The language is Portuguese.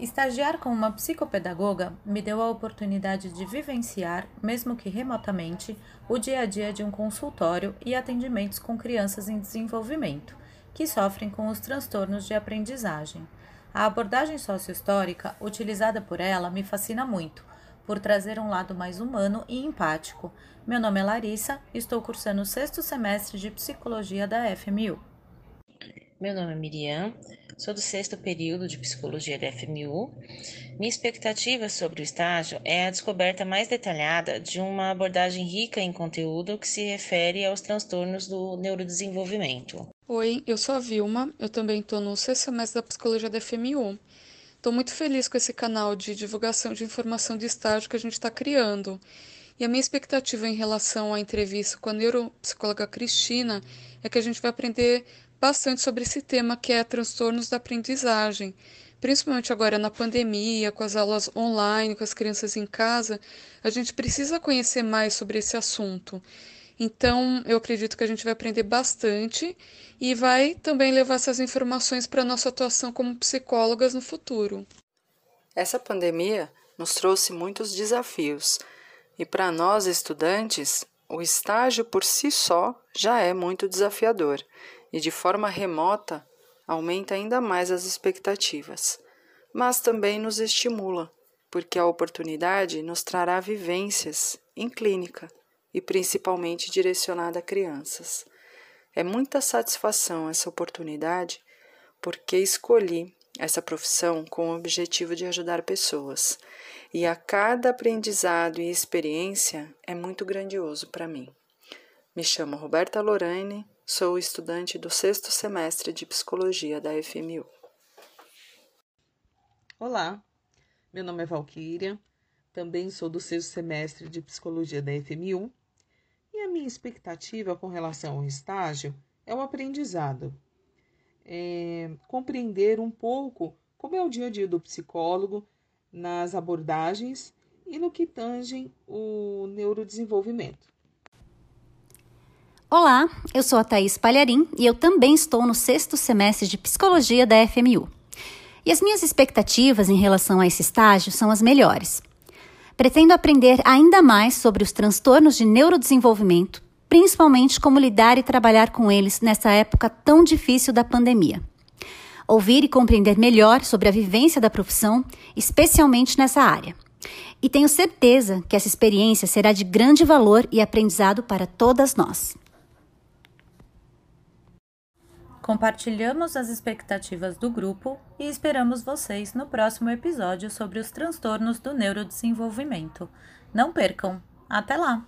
Estagiar com uma psicopedagoga me deu a oportunidade de vivenciar, mesmo que remotamente, o dia a dia de um consultório e atendimentos com crianças em desenvolvimento, que sofrem com os transtornos de aprendizagem. A abordagem sociohistórica utilizada por ela me fascina muito, por trazer um lado mais humano e empático. Meu nome é Larissa, estou cursando o sexto semestre de psicologia da FMU. Meu nome é Miriam, sou do sexto período de psicologia da FMU. Minha expectativa sobre o estágio é a descoberta mais detalhada de uma abordagem rica em conteúdo que se refere aos transtornos do neurodesenvolvimento. Oi, eu sou a Vilma, eu também estou no sexto semestre da psicologia da FMU. Estou muito feliz com esse canal de divulgação de informação de estágio que a gente está criando. E a minha expectativa em relação à entrevista com a neuropsicóloga Cristina é que a gente vai aprender bastante sobre esse tema que é transtornos da aprendizagem. Principalmente agora na pandemia, com as aulas online, com as crianças em casa, a gente precisa conhecer mais sobre esse assunto. Então, eu acredito que a gente vai aprender bastante e vai também levar essas informações para a nossa atuação como psicólogas no futuro. Essa pandemia nos trouxe muitos desafios e para nós estudantes, o estágio por si só já é muito desafiador e de forma remota aumenta ainda mais as expectativas, mas também nos estimula, porque a oportunidade nos trará vivências em clínica e principalmente direcionada a crianças. É muita satisfação essa oportunidade porque escolhi essa profissão com o objetivo de ajudar pessoas, e a cada aprendizado e experiência é muito grandioso para mim. Me chamo Roberta Lorraine, Sou estudante do sexto semestre de Psicologia da FMU. Olá, meu nome é Valquíria, também sou do sexto semestre de Psicologia da FMU e a minha expectativa com relação ao estágio é o aprendizado. É compreender um pouco como é o dia a dia do psicólogo nas abordagens e no que tangem o neurodesenvolvimento. Olá, eu sou a Thaís Palharim e eu também estou no sexto semestre de Psicologia da FMU. E as minhas expectativas em relação a esse estágio são as melhores. Pretendo aprender ainda mais sobre os transtornos de neurodesenvolvimento, principalmente como lidar e trabalhar com eles nessa época tão difícil da pandemia. Ouvir e compreender melhor sobre a vivência da profissão, especialmente nessa área. E tenho certeza que essa experiência será de grande valor e aprendizado para todas nós. Compartilhamos as expectativas do grupo e esperamos vocês no próximo episódio sobre os transtornos do neurodesenvolvimento. Não percam! Até lá!